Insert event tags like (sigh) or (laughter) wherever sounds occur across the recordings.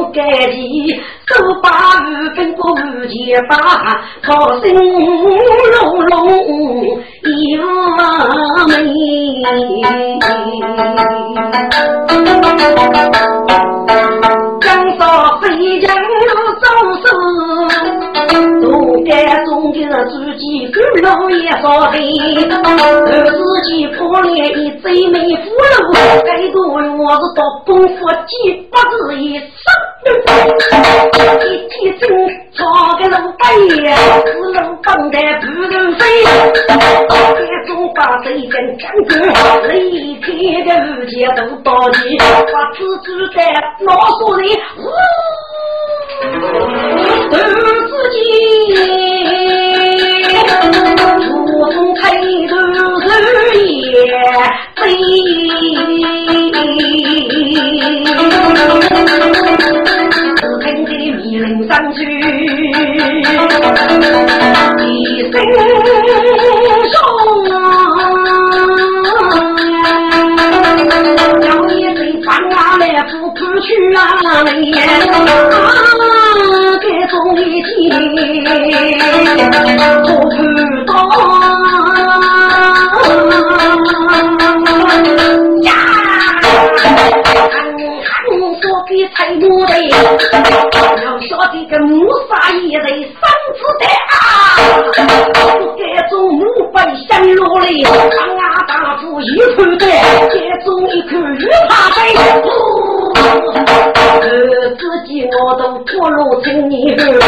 皮木盖地，手把五分过五钱把，讨生龙龙一美。江上飞将走手，都该中的自己狗老也少的，而自己破脸一贼眉虎路，该多我是做功夫。几不子一生，送一口玉我都脱落成泥后，手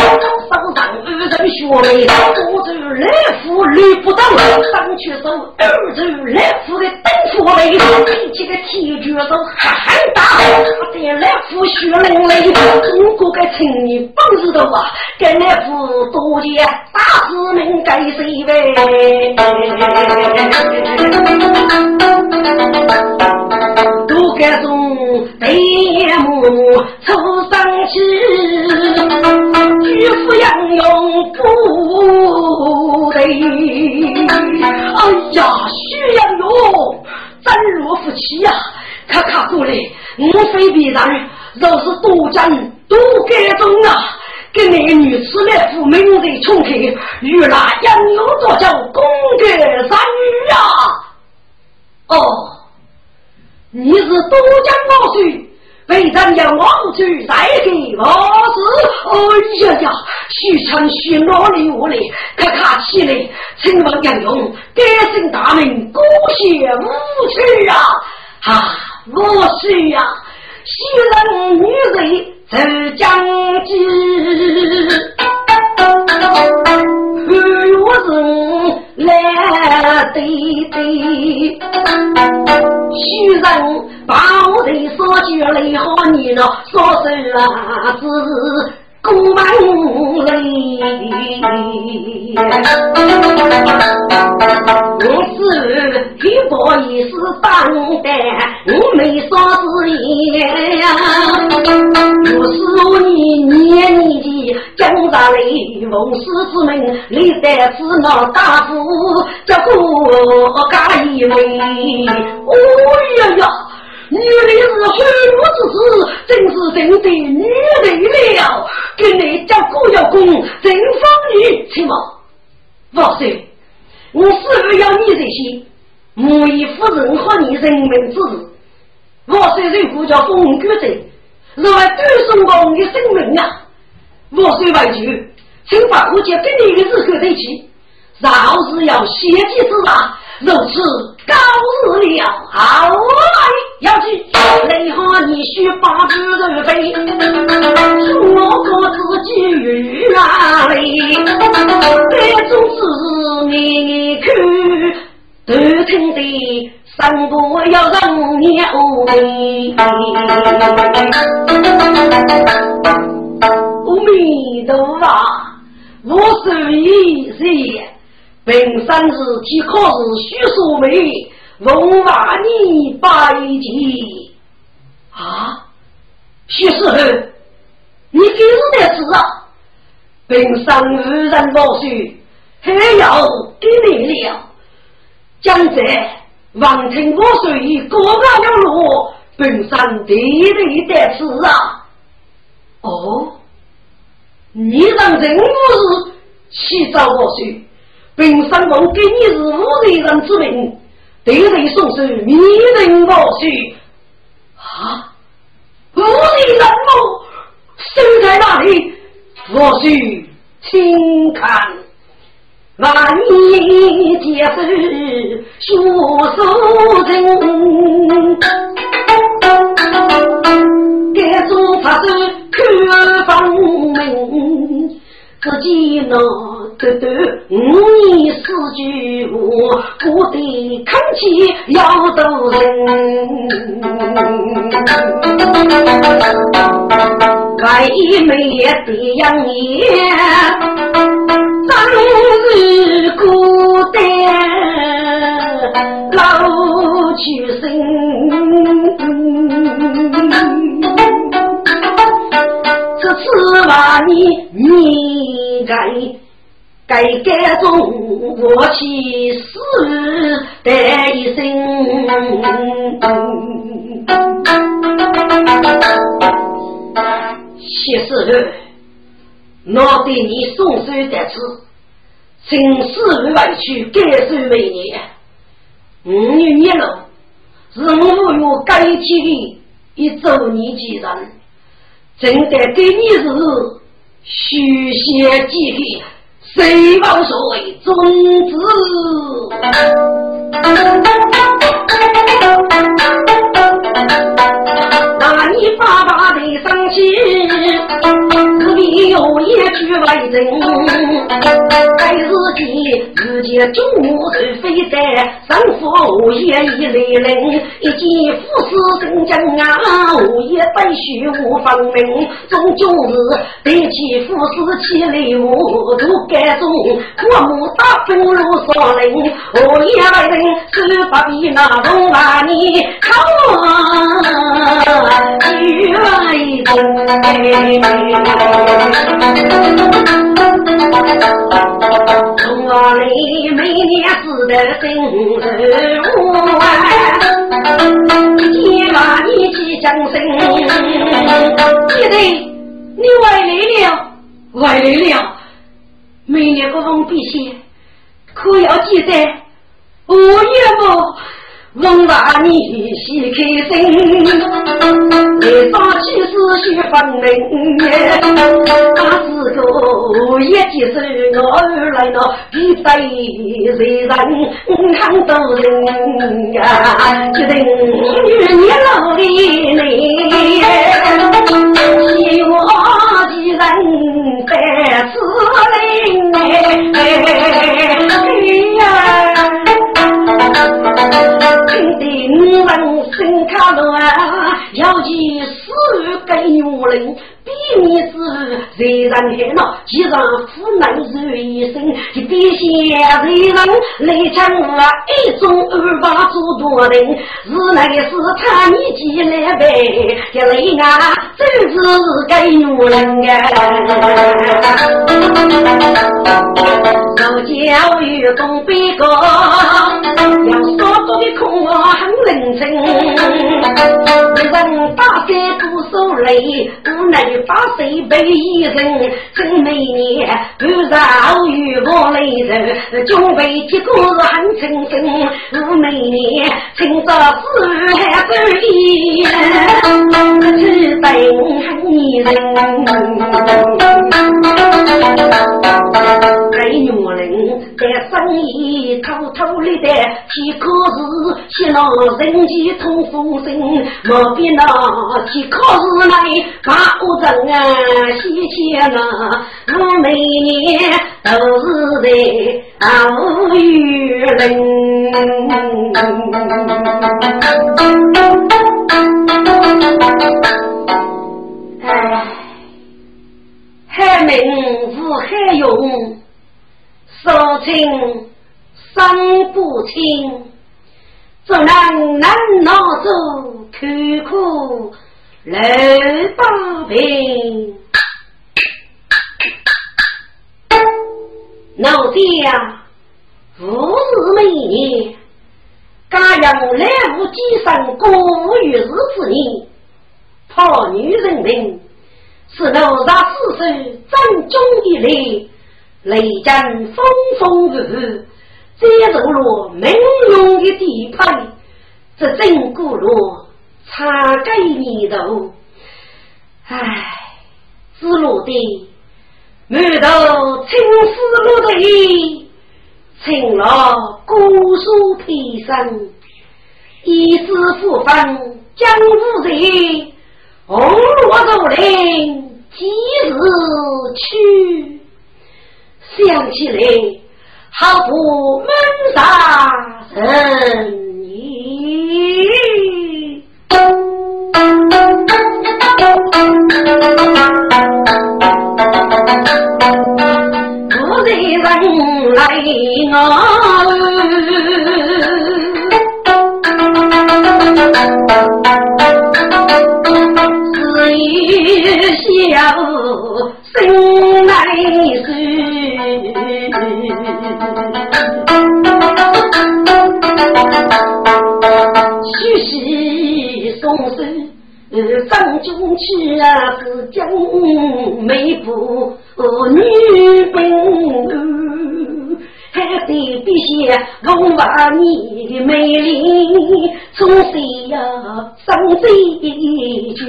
上二人血泪，左走来福捋不动，上去手二走来福的灯火泪，比起个铁拳手还喊大，他的来福血淋淋，中国个青年不知道啊，跟来福多见大师们该谁呗？都该种眉目抽上去，举夫杨勇不对。哎呀，徐杨勇，真若夫妻呀！看看过来，我非别人，若是多讲多改种啊！给那个女子来赴明日重开，与那杨勇做叫公格三女啊！哦。你是都江老水，为人要王主再给我是？哎呀呀，许昌许哪里我来？看看起来，请问杨勇，改姓大名，姑谢无趣啊！啊，无趣呀，昔人女人是将军。我是 (laughs) 来对对，虚人把我的所觉累好你了，说是啊子。古门里，我是一波一时当的，我没啥子言呀。我是江上来，奉师之门，历代是那大夫叫过家一位。哦呀呀！女的是后母之事，真是真的女人了。跟你叫姑要公，真方女，亲吗？王岁，我是不要你这些母仪夫人和你人民之事。王岁如果叫风骨贼，若还断送我的生命啊！王岁委屈，请把我家给你的日后在一起，饶是要血祭之杀。如此高日了，好来要去，雷哈你须把子人飞，我可自己与哪里？这种事你看，都听得三不要让你弥陀佛，我是一人。本本山日即可是许素梅，文化你百计啊！许世后，你给是的事啊！本山无人落水，还要给你了。将在王庭我水过不了路，本山地里的事啊！哦，你让人不是起早我水。本山王给你是无人人之命，对人送手，迷人莫须。啊，无人人么？守在哪里？我须请看。万年劫是血手人，该种法子自己呢？这都五年四句话，不得看起要多人。外妹的养眼，终日孤单老去身。这次把你你该。该改中我起死的一生，谢师傅，我对你送手得此，生死委屈感受为你。五月一日，是我有该天的一周年纪人，正得给你是续写几笔。谁王所谓中子？一句外人，该日记日记中午是非在，生父也已累人，一见父死真将啊，我也悲须无方明，终究是对其父死起泪我都该中，我母大不如少人，我也外人是不比那龙马你好啊，我里每年死的生日晚，天马你去降生。记得你回来了，回来了。每年个封笔写，可要记得我也不。问大你喜开心，来早起是须分明。那时候一记手我来了，比在谁人看到人呀？决定与你老的你，希望的人在此来。哎呀！得五文心卡乱，要记死该女人。比你是谁人害恼？既然苦难如一生，就别嫌谁人来抢我一种二八做多人，是那个是他年纪来呗？要来啊，真是该女人啊！受教育东北高，要说多的空话很认真，人大山不受累，不能。把谁被一人，真每年不饶与我泪人，准备结果是很成真。我每年趁着子还不离，只等很迷人。给女人在生意偷偷里的，岂可是泄露人间通风声？莫比那岂可是来把我人啊，喜庆啊，我每年都是在啊无与人。哎，海名是海用。少卿伤不清，做人难拿走，苦苦来报平。老家无日每年，家养来无几生过日子之年，怕女人命，是楼上四手正中的雷，雷战风风雨雨，接入了民用的地盘，这真古罗差给你头，唉，之路的。满头青丝落地，青老古树披身，一枝复分江湖人，红罗竹林几时去？想起来，好不闷杀人意。不人人来我，只一笑心来酸，张军去啊，是江美部女兵，还得必写龙娃你美丽，从谁呀上嘴绝？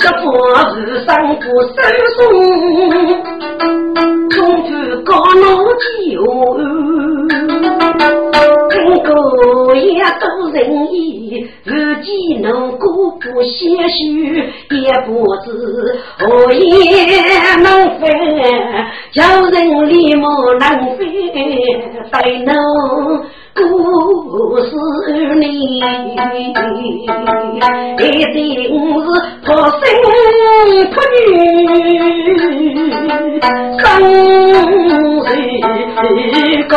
小伙子上不手松，中途高楼酒。个也都仁义，如今能过过些许，也不知何也能分，叫人立马能分，才能故事里，一定是破生破女，生日高。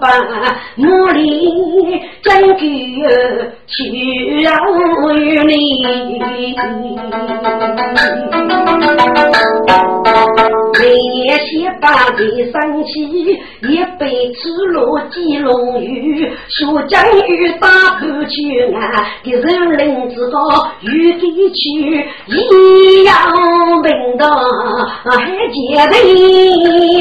把努力争取去让与你。每年写八的生气，一杯赤裸几龙鱼，说将与打不去啊，的人灵之高与地去，一样平道还结对。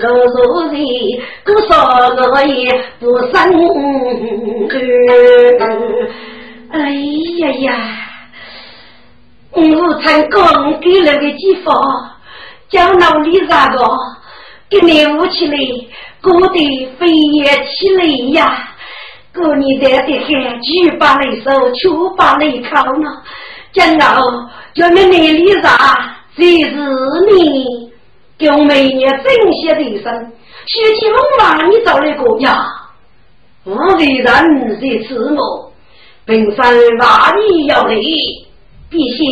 路路人，多少我也不生哎呀呀，我才刚给了个几房，叫老李咋个给你屋起来？过得飞也起来呀！过年在的海，举把来手，秋把来靠呢。今后叫你那里啥？这是你给我每年珍惜的一生。学起龙马，你找了个呀？我的人在此我，本身万你要来，必须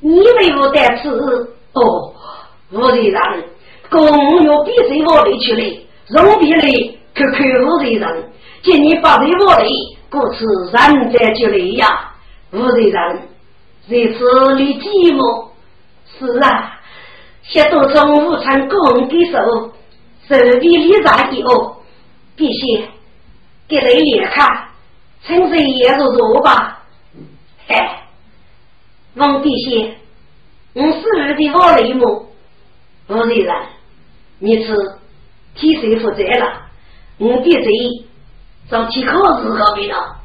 你为我带此哦，我的人公要比谁我来去来。容比里可看无罪人，今年八岁我的，故此人在就来呀。无罪人，在此里寂寞。是啊，些多从午餐供给手，手臂里扎的哦，必须给来脸看，趁热也是热吧。嗨，王必须，我是二的我雷么？无罪人，你是？替谁负责了？我的谁早期考试搞没了？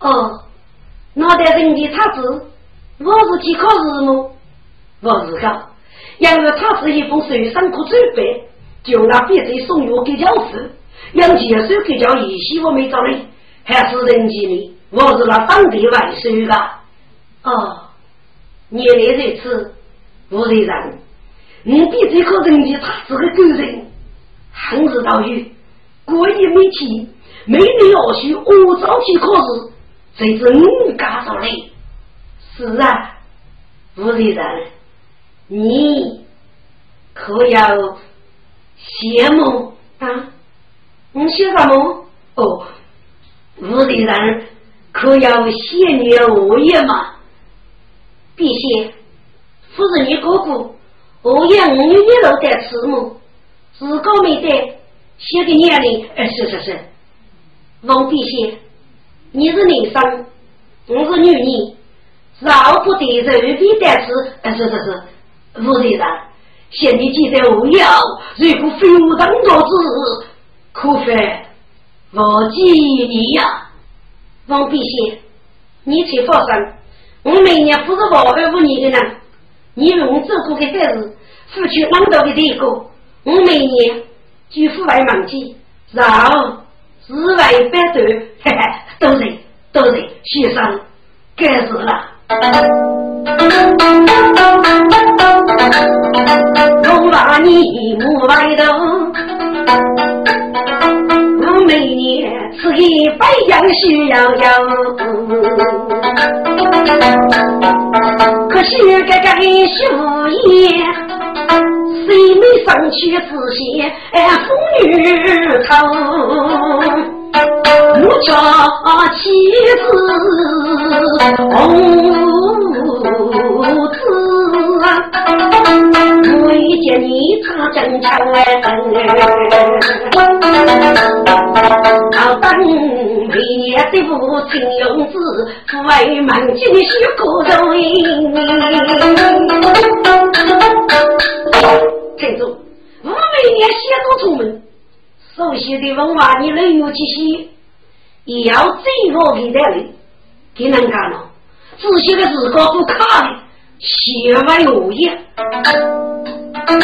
哦，脑袋人的他子，我是去考试么？我是个，因为他是一封手上苦准备，就拿别人送药给教师，杨介手给教义媳我没找你，还是人机的，我是那当地外甥的。哦，你来这次，不是人，你比这个人家他是个狗人，横日到雨，过意没气，没理要去我早去考试，这是你干着嘞。是啊，不是人，你可要羡慕啊？你写什么？哦，不是人可要羡你我也嘛？陛下，夫人你哥哥，我也五月一路在慈母，自个没得写给年龄，哎，是是是，王陛下，你是男生，我是女人，饶不得随便带吃，哎，是是是，夫人啊，现在记得我要，如果非我当做子，可否我记你呀，王陛下，你请放心。我每年不是保二五年的人，你为我做过的坏事，付出那么多的代价，我每年就付外忘记，然后十万百多，嘿嘿，都是都是先生，该死了。我把你母外头。每年吃一百样需要有，可惜这个修业，谁没上去仔细妇女头，我家妻子红见你他正常哎，好等每年的父亲用字，为满金须骨肉硬。陈总，我每年写作出门，熟悉的文化你能有几些？也要最我给带来，给能干了。仔细的自个不卡的，写完落叶。我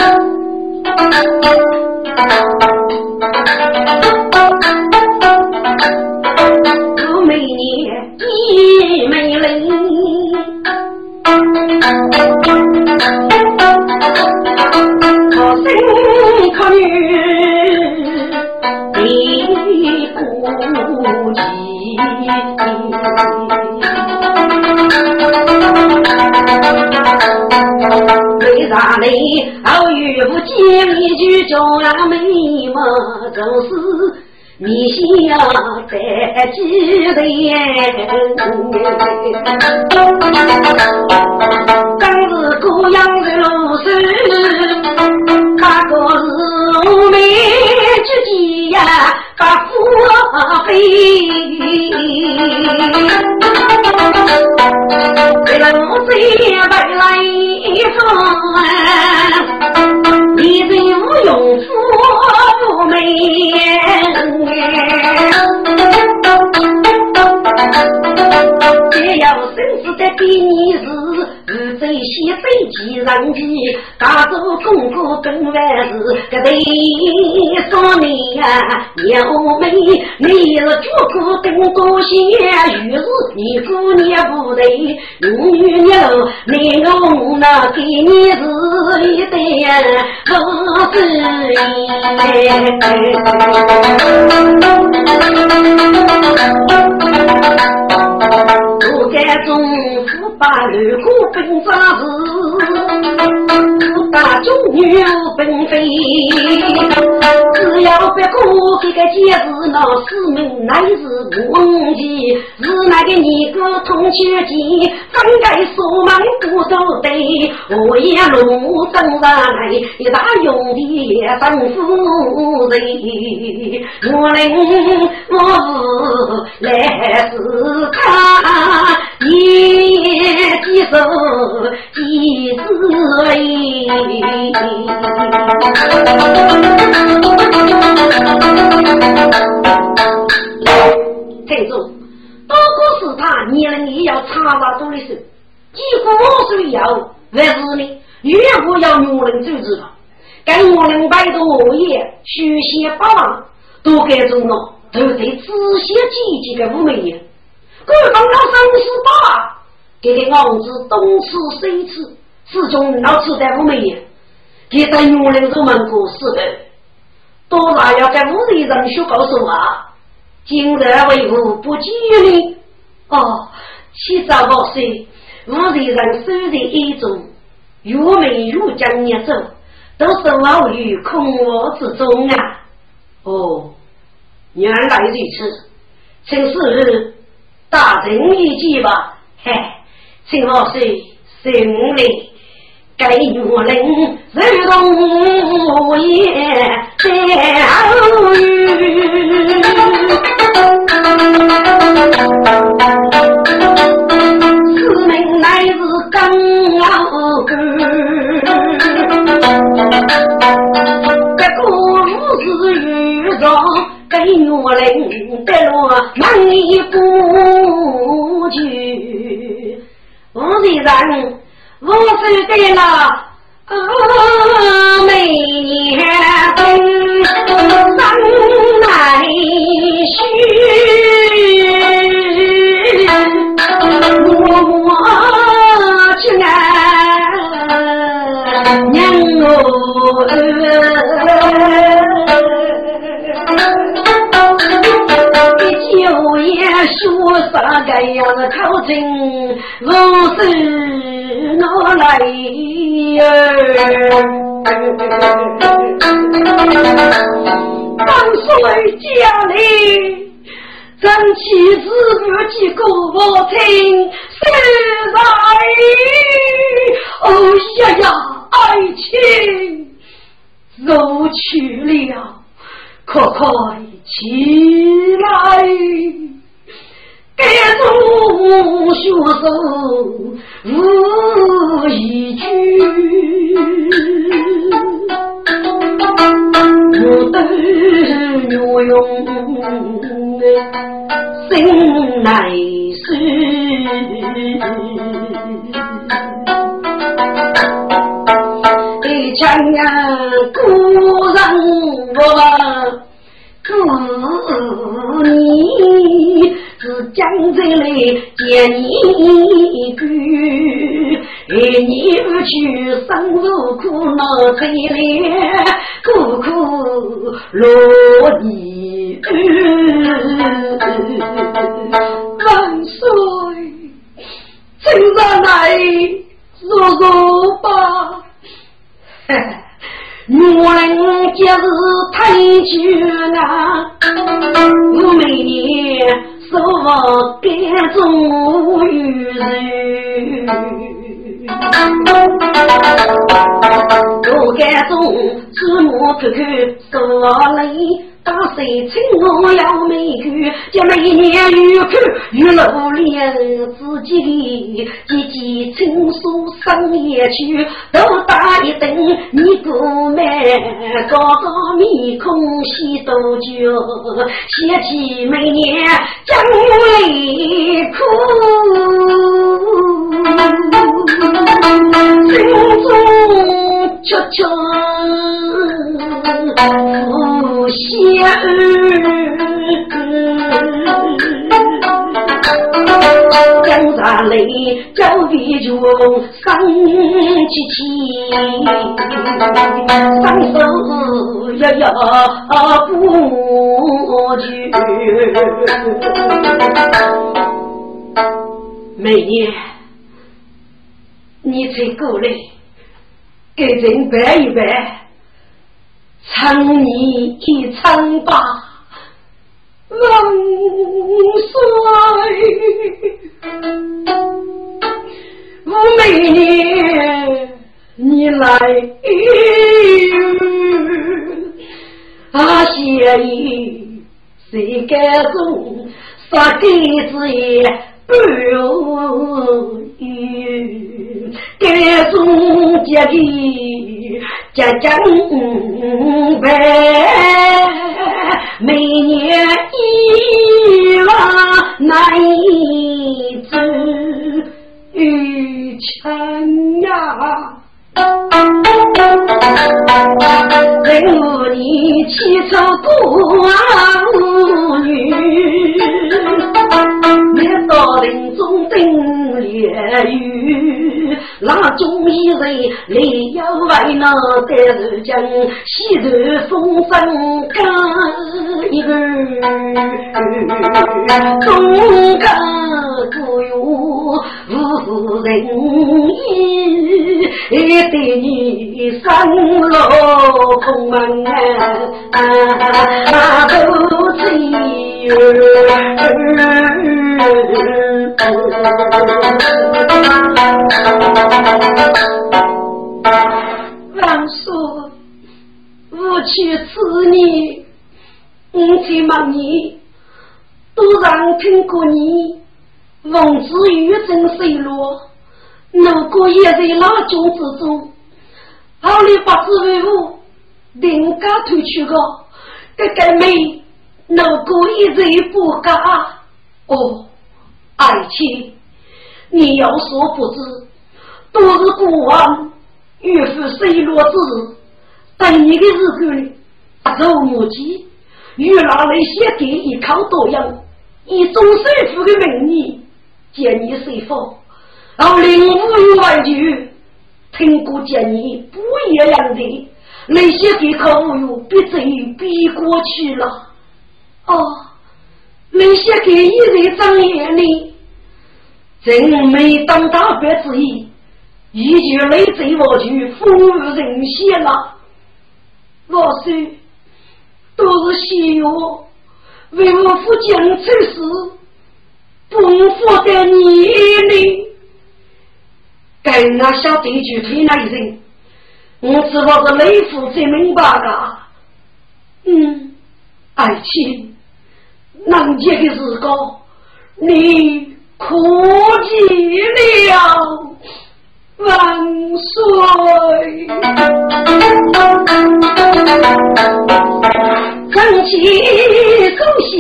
每为啥嘞？偶遇不见一句叫俺妹嘛，总是你想在几人？刚是过阳的路上，己呀，把富飞。为了我谁回来一封，你对我用夫不只要生死的比你是，是这些飞机上去，家做功夫更万事。个对说你呀，娘妹，你是绝苦等过些，于是你姑娘不对，女牛你我那给你是一对好子我该中把六个本扎子，大中女本飞，只要别过这个节日，那四门乃是忘记，是那个你个同学记，分该说满不都对，我也路登上来，一大用的当夫人，我令我是来是他。一几手几这种都不是他。年龄也要查查多的时候几乎没收药但是呢越不要用人组织了跟我们摆托恶意虚心八望都给中了都得仔细积极的五美元各方帮三十八给给老子东吃西吃始终老吃在五美人。给在女人都门过死的，多大要在屋里人学告诉我，今日为何不吉利？哦，七早八岁，屋里人虽然一种，越美越将你走，都是老于空窝之中啊。哦，原来如此，请示大人一计吧。嘿，请老师胜利。该女人如一句，哎，你不去生受苦恼罪孽，苦苦落地。万岁，请上来说说吧。女人今日太绝啊，我每年。我该做女人，我该中芝麻口口说泪。大谁请我要美女，叫每年越看越努力，自己的自己亲属上也去，都打一顿，你不买，高高面孔洗多久，想起每年将泪哭，悄悄。不想，江山里交为穷，生戚戚，双手摇摇不去。美女，你才过来，给人摆一摆。唱你一唱吧，万岁！武美女，你来啊！谢意谁敢中？杀狗子也不容易，敢中结的。家家白，每年一万难以走，雨前呀，人无你七出孤女，来到林中等烈雨？那中一人泪要为那得如今西头风声干一个，东家孤有无人依，对你三路空门啊，都只有。王叔，我去此年，我去问你，都让听过你，文子玉真水落，如果也在老君之中，好里八字为伍，定家推去个，这个妹，如果一直不嫁，哦，爱卿，你有所不知，都是国王。岳父水落之日，等你的日子里，肉母鸡，与那那些给一靠多样，以中水父的名义见你随访，后令无有外拒，听过见你不一样的那些给靠无有，逼走逼过去了。哦，那些给一人张眼里，真没当大别之意。一句累赘我句，风雨人仙了。老说都是西药，为我父亲出事，不负得你呢。跟那小弟去推那一人，我只怕是雷父最明白的。嗯，爱情能见的时光，你可记了？万岁！正气恭喜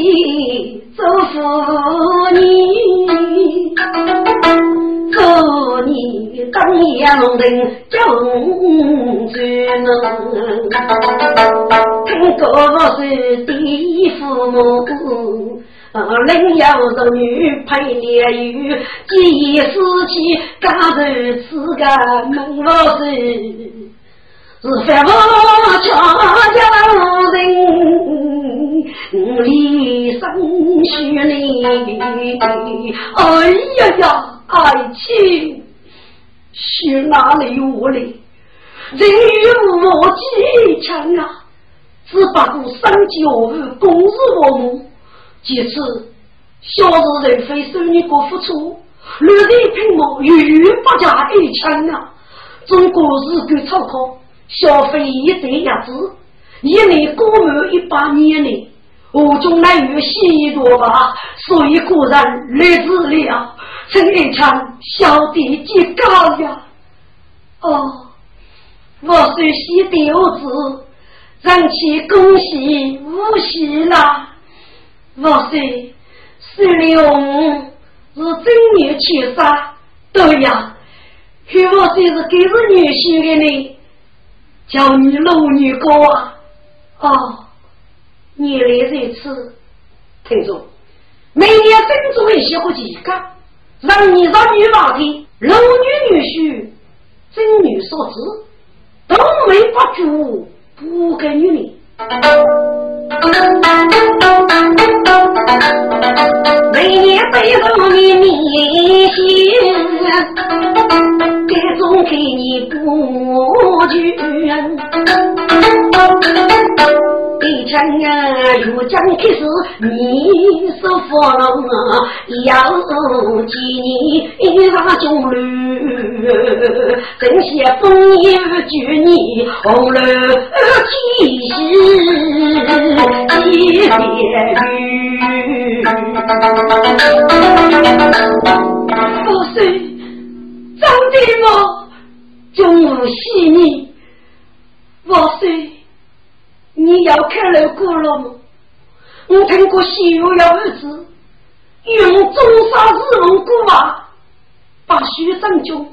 祝福你，祝你当阳人中最能，听歌是第一父母。人要儿女配烈语，几时起家头此个门老是，是非我家家人离生许你。哎呀呀，爱情是哪里有哩？人与我几强啊？只不过三九日共日我母。其次，小日人非受你国付出，绿地屏幕犹豫不加一枪啊！中国日购钞票，消费一对鸭子，一年过满一百年呢。我中来有许多吧，所以果然来自了。陈一场，小弟极高呀！哦，我虽喜丢子，人气恭喜无喜啦！我岁，孙龙是正月娶杀，对呀，许我岁是给是女婿的呢，叫你老女哥啊！哦，你来这次，听着每年正做一些个几个，让你让女娃的老女女婿，真女嫂子，都没不足，不给女人。每年背上你你心，该种给你不绝。一枪啊，又将开始你是佛龙啊，要几年杀中路，正些风雨聚你红楼七夕一点雨。不是张地毛，中午洗你，不是。你要看了过了吗？我听过西游要儿子用中沙日龙骨啊，把徐正军，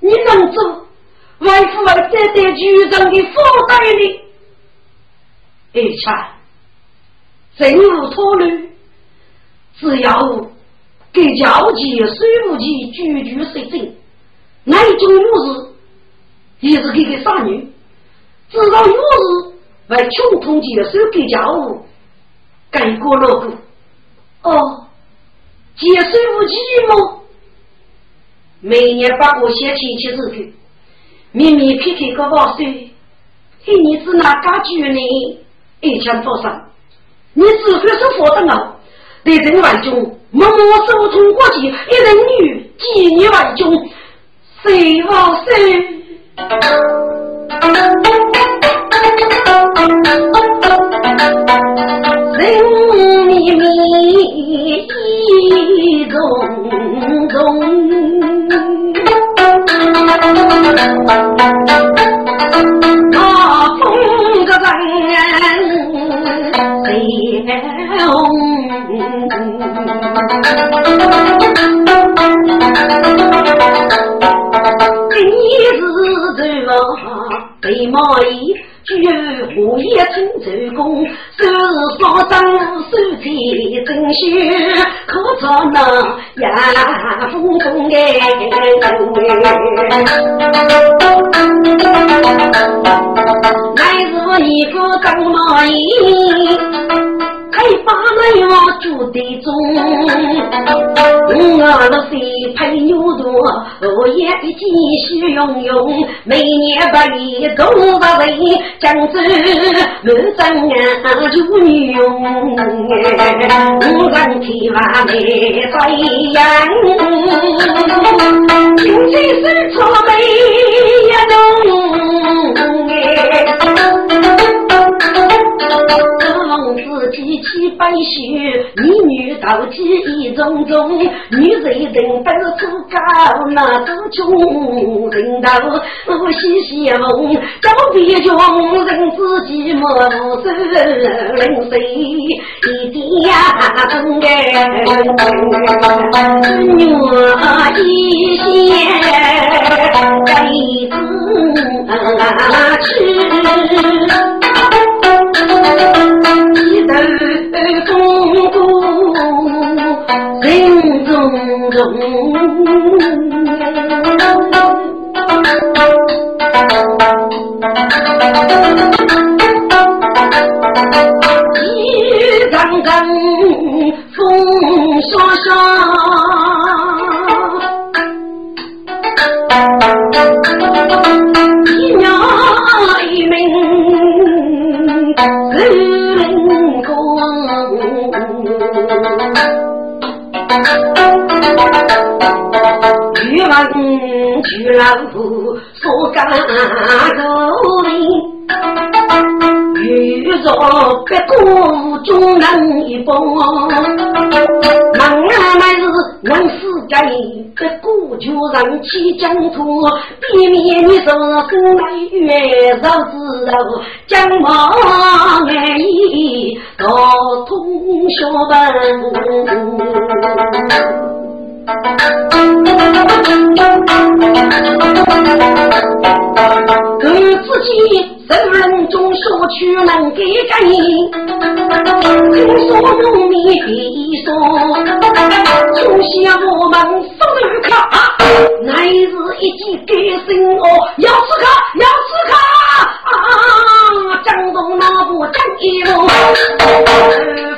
你能走外父为这对局长的负担呢？而且，政务拖累，只要给交际税务局举举税政，那一种模式也是给个傻女，知道有日为穷统计的收给家务改过了个哦，节税务局么？每年把我写亲戚日去，明明撇撇个报税，嘿，你是哪家居呢？一枪破伤，你只会是佛的啊！对人外中默默手中过去，一人女妓女外中，谁好谁？人秘密意重重，红，今日走北马衣，举火也成周公，手上张手提真须，可做那呀风中哎，乃是一个张马衣。开发了要住得中，我的水配牛多，我也继续用用，每年把你都把为江州满山啊就女用，我让天娃来在养，亲戚是错没呀弄。自己去白雪，女女到记忆种种，女人等都出高，那都穷人道我西西梦，高别穷人自己莫受冷水一点钟哎，女一些辈子去。中老夫所干何为？遇着别个中人一帮，能啊乃是能世界别国就人起疆土，避免你受生来越受之劳，将毛安逸到通宵班。我自己人人中说去能给干，听说农民一说，就像我们送旅客，乃是一记给生哦，要吃卡，要吃卡啊！江东那部真一路，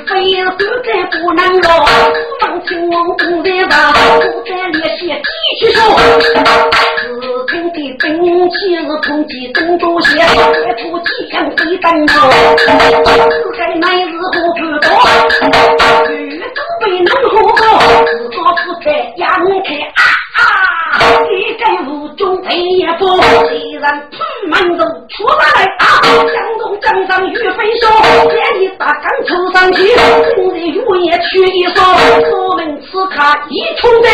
非是该不能够，不能听我公的话。不再联系继续说，自称的兵器是通缉东都县，别出气枪飞弹头，自该乃是何不多，女子被能何过，自作自在杨开啊，啊一该无中配也不，虽然出门都出来啊，江东江上雨飞霜，连一大杆抽上去，今日雨也去一双，我们此卡一冲的。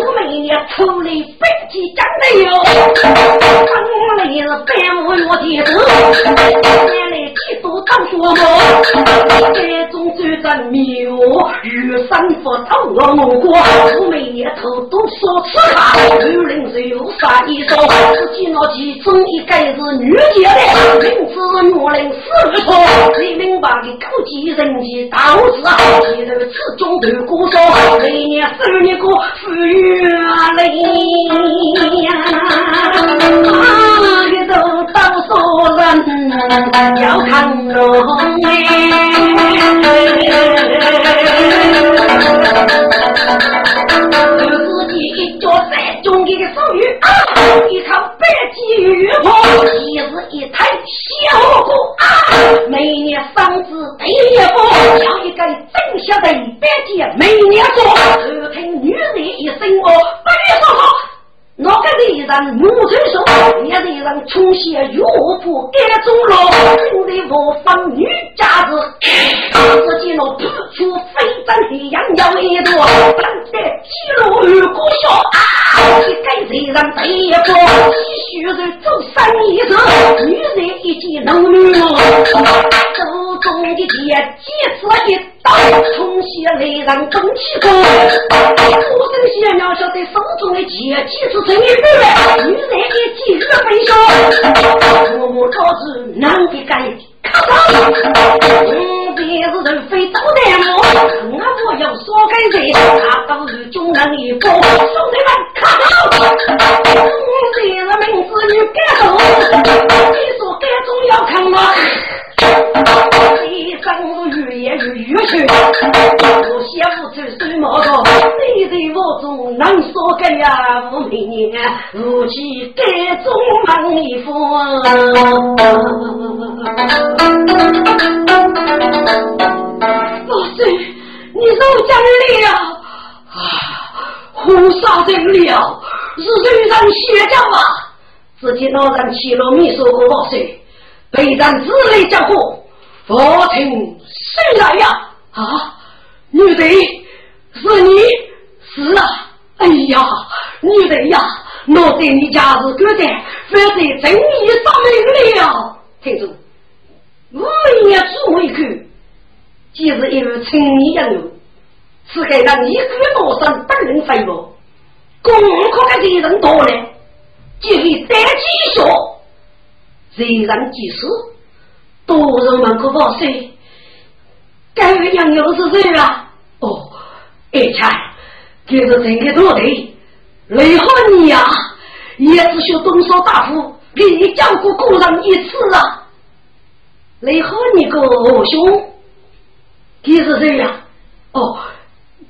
我们也出来飞机战的哟，刚来是百无月的子，来几多当说么？这种转真妙，与生佛头我梦过，我每年头都说此话，女人有啥一说？自己那其中一个是女杰的，名字女人四错，最明白的高级人气导致啊，记得此中头故说，每年生一个富裕人啊，一头到手人要看容有自己一脚在中间的手语，一套白鸡玉炮，一是一台小鼓啊，每年嗓子第一波，叫一个正晓得白鸡，每年说，耳听女人一声哦，不必说说。那个敌人木头手，也敌人重写岳父改中了，今日我分女家子，只见那突出飞针的羊腰一朵，等待七路二姑笑啊！一个敌人第一个，继续是做生意时，女人一见能女手中的剑几次一刀，冲写来人中气功，我生先苗晓得手中的剑几次。女人，女人一起日分手，我我招子难的该卡上。嗯，别是人非捣蛋么？那我要说给谁？他都是中人一个，兄弟们卡好。嗯，别是名字女改动，你说改中要看吗？一生越演越越去，我写不出什么个，你对我总能说个呀？五年如今改中忙一番。老孙，你受奖了？啊！胡杀人了，是谁人写的吗？自己老人起了秘书过老孙。被人之类叫过，佛听谁来呀？啊，女的，是你？是啊。哎呀，女的呀，我对你家是哥的，非得正义上命了。听住，我也注意看，既是一位青年人，是该让一个多生等人飞落，功课的人多呢，就会再继续。虽然即使多人门口报税，该样又是谁啊？哦，而且就是整个多队，雷好你呀，也只需东少大夫给你照顾过上一次啊。雷好你个二兄，他是谁呀？哦，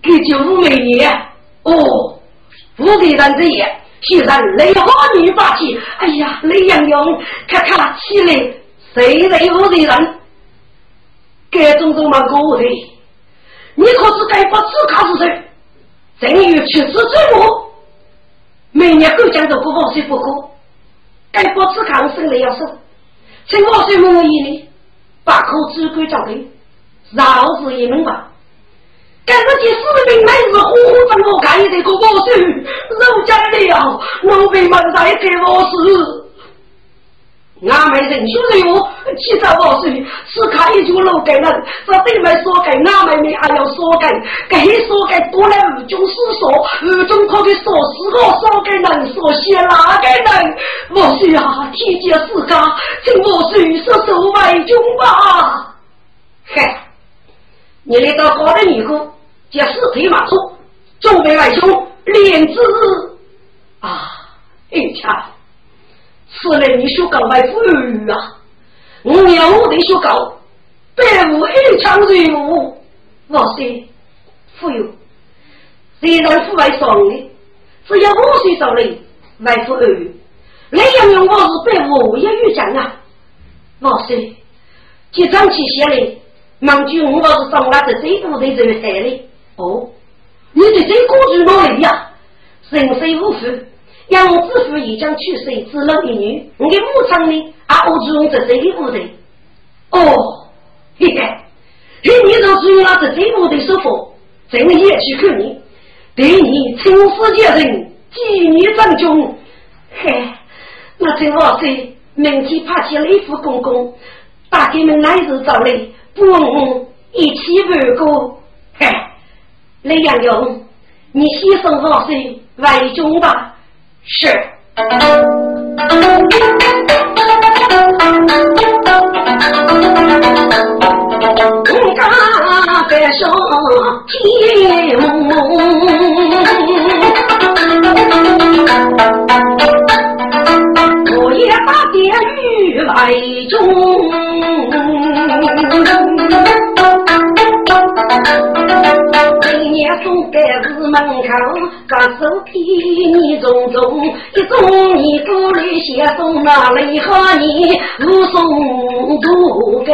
给九五美年哦，我给人这也。既然雷好女霸气，哎呀，雷洋洋，看看起来谁雷无的人？该种种嘛过的，你可是该把自卡是谁？正月去世最末，每年都讲着不放水不过，该把自卡生来要生，请我水满意呢，把口只管交给，饶是一门吧。跟着几士兵每日呼呼等我开这个我手，肉将了，老兵们在给我死。俺们人兄人物，七十我岁，是开一句楼给人，这对面说给俺妹妹还要说给，给说给多了二中四说，二中可给说四个说给人，说些哪个人？我岁啊，天界世家，请我岁说守外军吧。嗨。你来到高的尼姑，借四匹马出，准备外兄连之啊！哎呀，此来你说高外富裕啊！我要我得说高，百无一枪瑞武，哇塞，富有！虽然富外双的，只要五岁少来，外富裕。那样样我是百无一遇讲啊！哇塞，集章起写来。忙句我倒是上来的这部队这个海里哦，你的这工具哪里呀？人生无父，养子父已将去世，只留一女。我的母亲呢？啊，我只用这这个部队。哦，嘿嘿，嘿，你若只用那这这部队说服，真也去看你，对你青史接人，纪念战军。嘿，那这我说，明天派起雷府公公，大家们来日早来。不，一起玩过。嘿，雷阳勇，你牺牲好水为中吧。是。我家白上天我也把殿宇来中。每年送给子门口，各手替你种种，一种你鼓励写送那雷和你，五送都给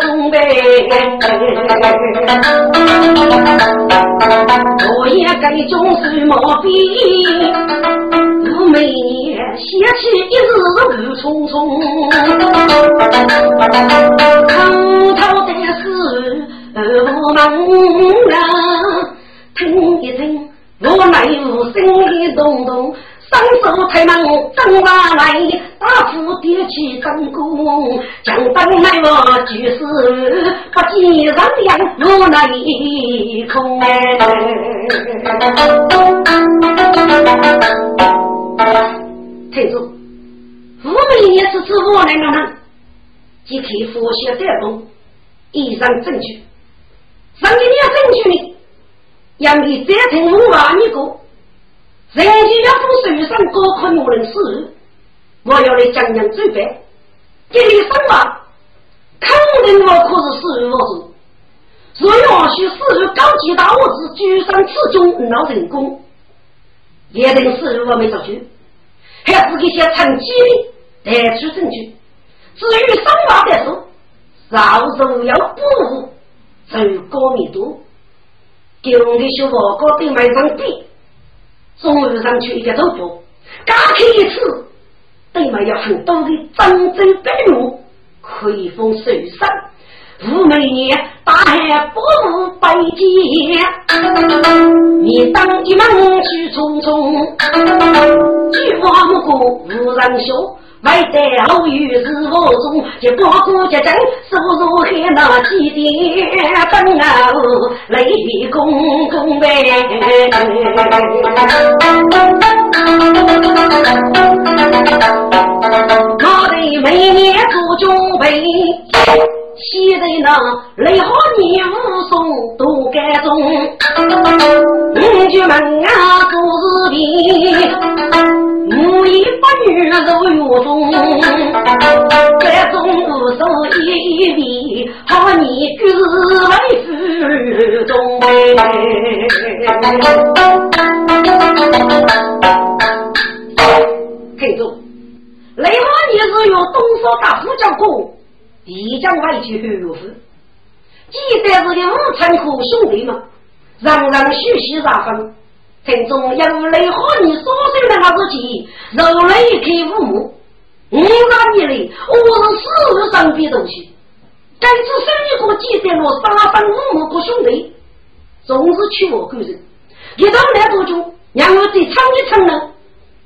送呗。我也该种什么笔？我每年写起一日如匆匆，偷偷的是。我们啊，听一听，我内务心里动动，双手抬门登马来，大斧叠起灯弓，将灯来我就是不见人样，我内空哎。听住，我们也是指我那个人，即可佛学带动，以上证据。上你。要争取呢，要你再成五万一个，人家要从手上高考我人事，我要来讲讲准备，这里生娃，肯定我可是死于我手。若要许死于高级大物质，举上此中闹成功，也定死于我没做去，还是给些成绩的带出证据。至于生娃的事，少数要不误。走高密度，给我们的小报告对买上地，中午上去一个头部，加开一次，对买有很多的真正白路，可以封受伤。五每年大海不如百劫，你当一门去匆匆，菊花木过无人晓。外在后遇是我中，结果过结阵，速如海那几点灯啊，雷公公呗。我的每年做准备。现在那雷好你武松都该中，五局门啊做事情，母一不女如月中，该中无手一笔，好你就是为父中听住，雷好你是用东方大夫叫过。即将外去后如是，记得是个五残酷兄弟嘛，让人学习啥分？听中有雷和你所说的那个气，肉雷开父母，五十年来我是死日上边东西。该次生一个记得我三分五母个兄弟，总是去我个人，一到来多久，让我再唱一唱呢？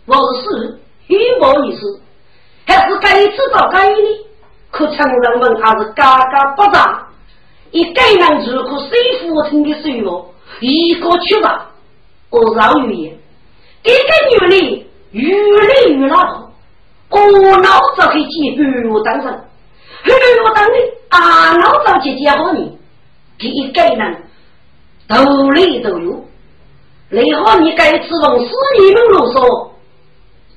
我是死，很不好意思，还是该次找该的。可成人们还是嘎嘎不长，一个人如果水浮沉的水落，一个去吧，我老语言。一个女的越来越老土，我老早可以结婚当人，婚当的啊老早就结好你，给一个人都来都有。你好，你该吃奉死你们啰嗦，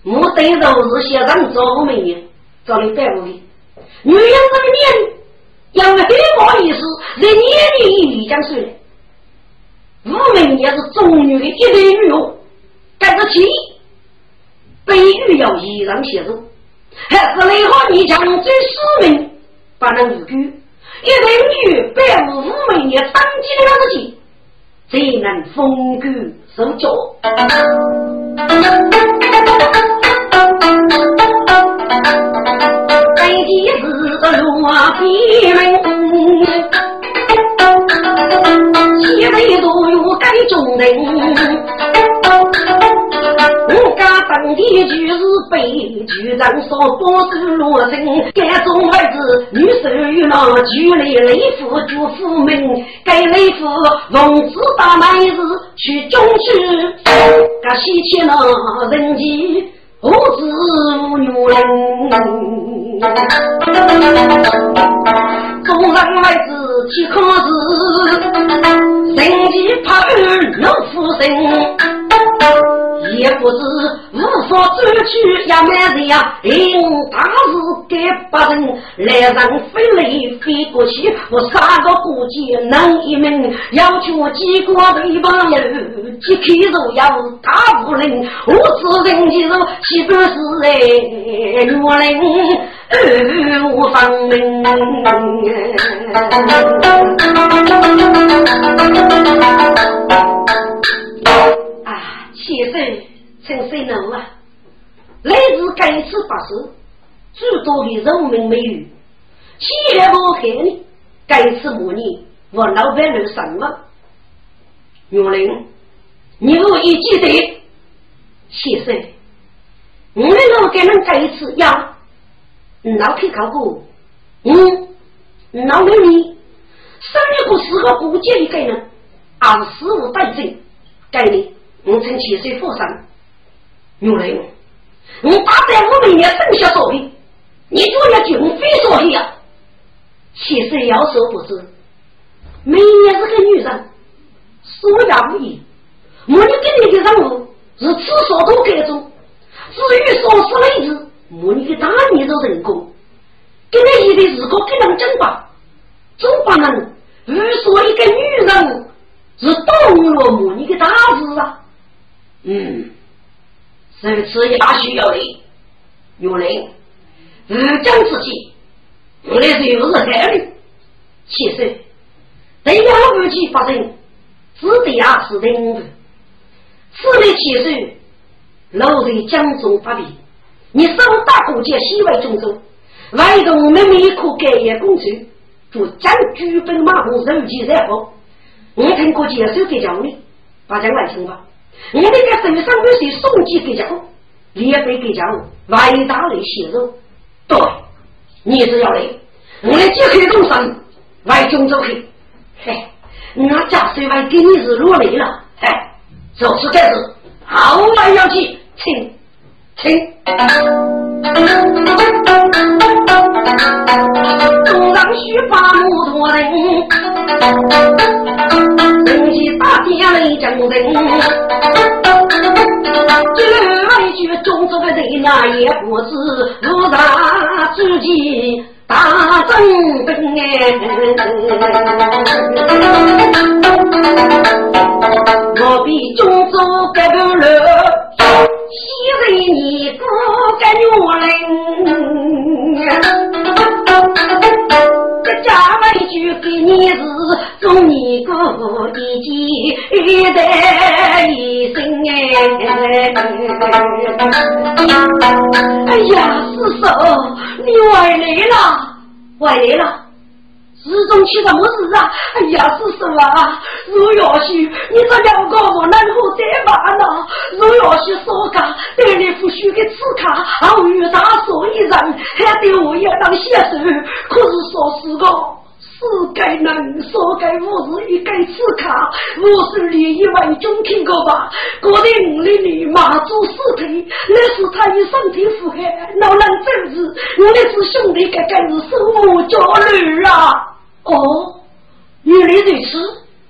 我对都是些人做美女，找你带我的。女人这个年，因为很不好意思，在年里一将岁了。五名也是中女的一对女哦，盖着起，被欲要依然协助，还是雷好你将最四名把那女婿一对女百无五名也当机的那个气，才能风骨受教。北极是罗比门，西北都有该中人。我家当地就是被局长所剥夺罗生，该种儿子女手与郎举来雷夫门，该雷夫奉旨大男子去中去，该西去那人机何止无女人，众人儿子去考试，人机怕儿老夫生。也不知无法走去也没人呀，因大事给别人，来人飞来飞过去，我三个估计能一命，要求几个对帮友，几口肉要大不能，我只人的肉岂不是哎，我人二无方明。请谁能啊？来自该次法师，诸多的人民美语，七月我给你，该次模拟我老板能什么？永林，你我一记得，先生，我们老给人该次呀，老去考过，嗯，老美女，三月过四个不建议给人，二十五带证，给你。我称七岁富商，女人，我打在我们年生下所为，你就要军费所为呀。七岁要说不是，每年是个女人，说呀无益。我你给你的任务是厕所都改装，至于说是妹子，我你的大年的人工，给你一的如果给能挣吧，总不能如说一个女人是动了我你的大事啊。嗯，如此一大需要的，有人日将之计，我来是有日海里。其实，对养武器发生，只得二是人物。此类其实，老人江中发病，你手大国家西外中州，外动妹妹可改业工程，就将剧本马虎手机然后，我听过接受给讲的，把将来听吧。你那个身上有些送机给家伙，也被给家伙外大雷泄露。对，你是要来，我来解开东山，外中走去。嘿，我家水外给你是落泪了。嘿，就此开始，好来要去，请，请。东上须把木头人，大殿雷震人。这外句中州的人那也不是无大之计大征兵我比中州盖不了，西人你不敢女人你是送你个一计的一生哎！哎呀，师叔，你回来了，回来了。日中起什么事啊？哎呀，师叔啊，如要许你这两个我能够再办呢？如要许说家对你不许的刺卡，好与他说一人，还得我要当写手。可是说是个是该能，说该无是一该刺卡，我是利益为中听过吧？过的五里里马祖尸体，那是他的身体负荷，哪能正治？我的是兄弟，该该是手母家女啊！哦，原来如此。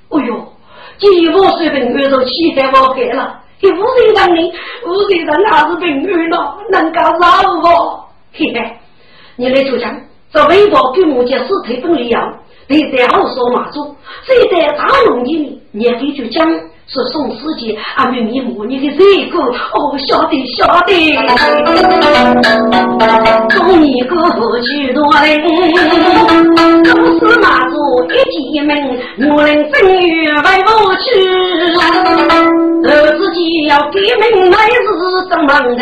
哎呦，既我水平安都期待我开了，给无人让你，无人让还是平安了，能够饶我。嘿嘿，你来主讲，这微博给我家是推本利用，对在好说马祖，这在大龙的，你可以去讲。是宋世杰，阿妹妹母你的这个哦，晓得晓得。送你个许多人，都是马祖一进门，女人正欲外不去，儿自己要给门来是怎么人？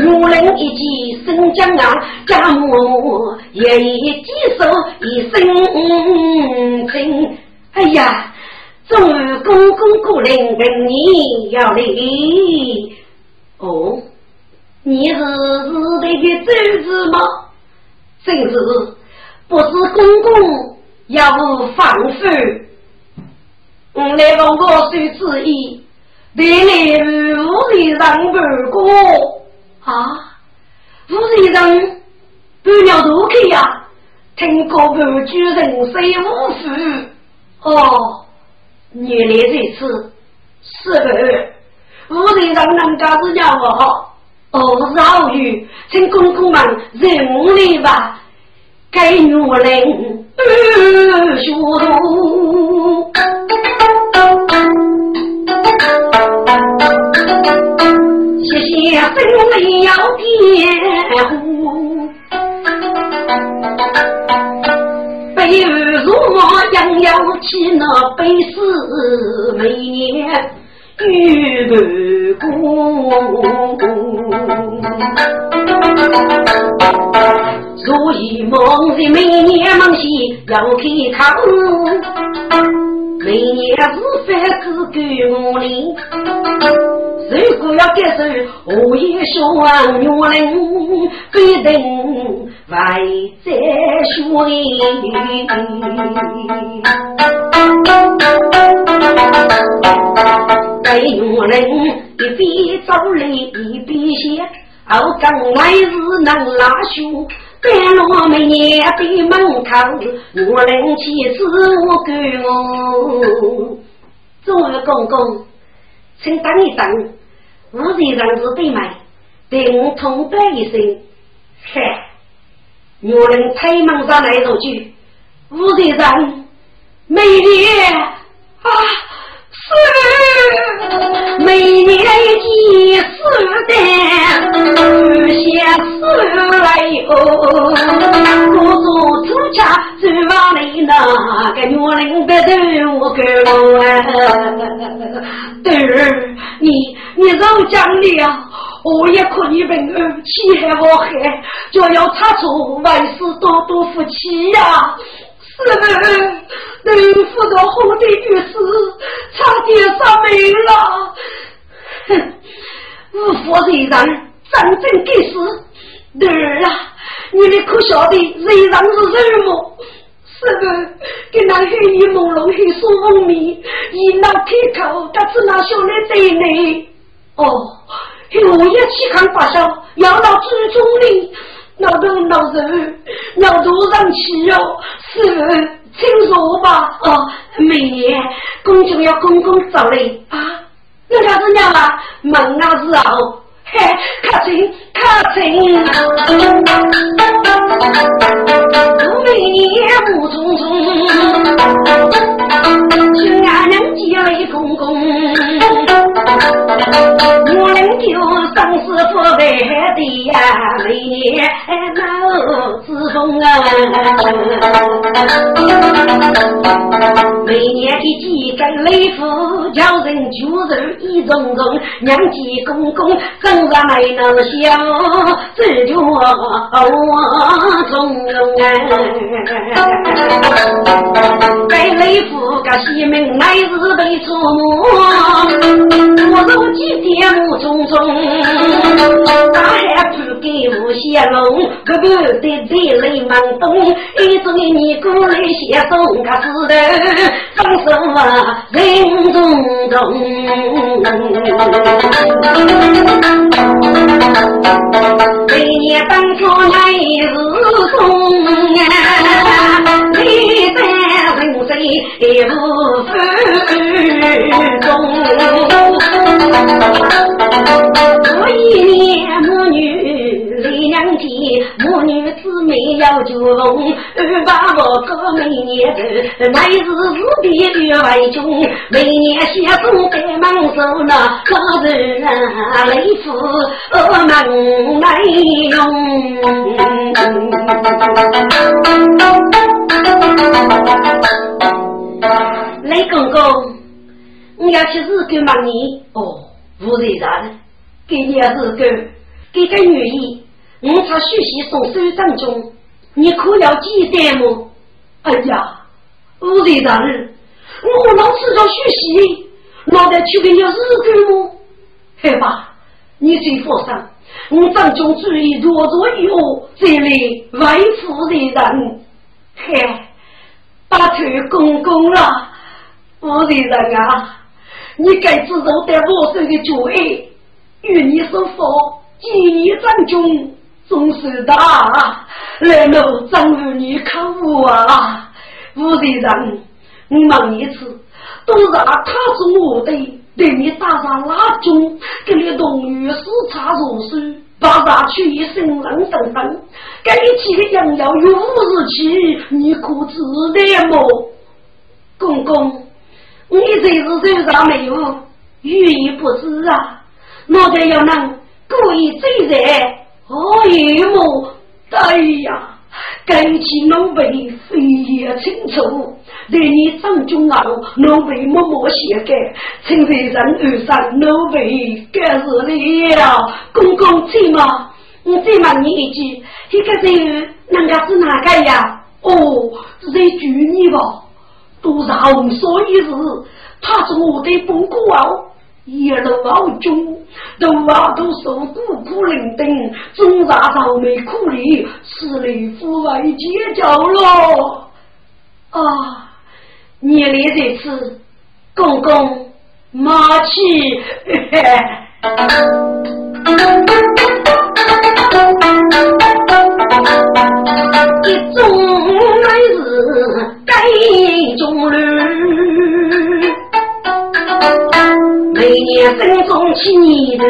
女人一记生姜啊，家母也一记手一生情。哎呀！终于公公过来问你要礼，哦，你是日代的周子吗？正是，不是公公要不放夫。我来问我谁之意？对来无人让半过啊？无人让半了多去呀？听过半句人虽无福哦，原来这次是不？无人让人家子叫我哦，饶宇，请公公们认了吧，该我来学徒。谢谢分没要辩护，被如我杨要起那悲思每年遇不过，所以梦里每年梦西要开口。每年是饭只给我领，如果要接受我也想女人，必定会再说。对女人一边走来一边想，我刚来是能拉手。半落梅叶的门口，我人妻子我赶我。众位公公，请等一等，无人让子对门，对我通报一声。嗨，我人推门上来入去，无人让梅叶啊。(laughs) 每年一四的下四来哟，我做出家走往里那个女人别对我给我，对儿你你若讲了，我也可以问儿气害我害，就要查出万事多多夫妻呀。能扶到红的女士，差点丧命了。哼，无福人人，真正该死。女儿啊，你们可晓得人人是什么？是不？给那黑衣朦胧、黑疏风迷，一闹开口，他只那小来对你。哦，我也去看发烧，要到最终里。老头老人，老头上气哟，是请说吧。哦，每年公主要公公走嘞啊，那啥子娘啊？门啊是哦，嘿，客厅客厅，我每年不匆匆。亲俺娘接为公公，我能就生死不为的呀，每年闹子风啊，每年一季跟雷夫叫人就人一种种，娘家公公真然没能笑，这就我从容啊，被雷夫。个西门乃是被祖母，我如今点目重重，大海不给无限龙，可不得泪泪满东，一直给你过来写送个字的，放手啊，人中中，每年当初乃是送啊，你在。人生无分中，我一年母女两天，母女姊妹要九龙，二八我哥每年走，乃是自别月为穷，每年写送在忙手那老人来付门来用。雷公公，我要去日干忙你哦，无人啥呢，给你日干，给个女意，我才学习送手掌中，你可要记得么？哎呀，无人啥呢，我老是着学习，脑袋去给你日干么？嘿吧，你最放心，我掌中注意若若以后，这里为夫的人，嘿，拜托公公了，我的人啊，你该知道得我手的主意，与你所说，记忆张中总是大，难道张如你可恶啊？我的人，你忙一次，都让他中我的。对你打上蜡烛，给你同于四茶如水，把茶取一身冷等等，给你起个羊要有五日期，你可知道么？公公，你这是手上没有，语意不知啊！脑袋要能故意追人，哦哟么？哎呀！该起奴婢非也清楚，对你张中啊，奴婢默默写给，请在人耳上，奴婢该是了。公公请嘛，我再问你一句，这个人人家是哪个呀？哦，是在娶你吧？都是红所一事，他是我的不过哦。一路老中，都啊都受孤苦伶仃，总在愁眉苦脸，死里父外结交了。啊，你来这次，公公马起，(laughs) 一种乃是该中人。每年分中七年头，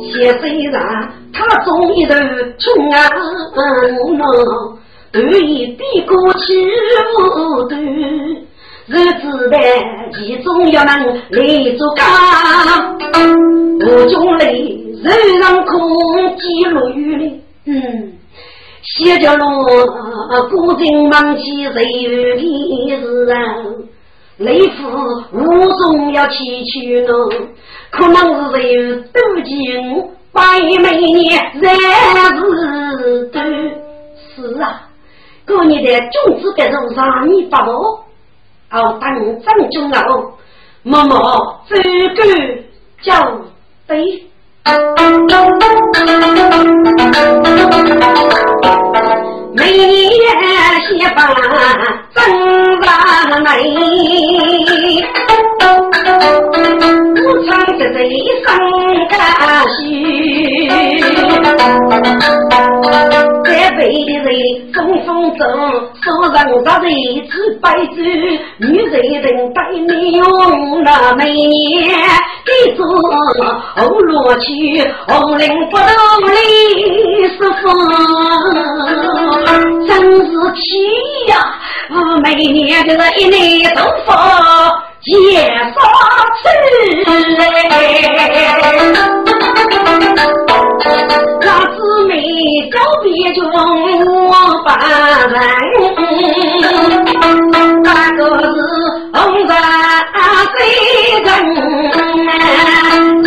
先虽然他种一头春啊浓，头一比过去无端，日子的其中要能来做干，我中里人让空记落雨哩，嗯。写着罗古今忘记谁有的事啊？雷府无中要祈求侬，可能是有妒忌我白美年然是多。是啊，过年的君子的路上你把我哦当正中哦，默默走过就对。每年喜办正大美，我唱着这声歌曲，这辈的人风风走，说人杀人只白走，女人人带你用那每年的做红罗去，红绫不动里是风。真是气呀！我每年这个一日头发剪杀出老子没告别众叛亲那个是东山贼人啊正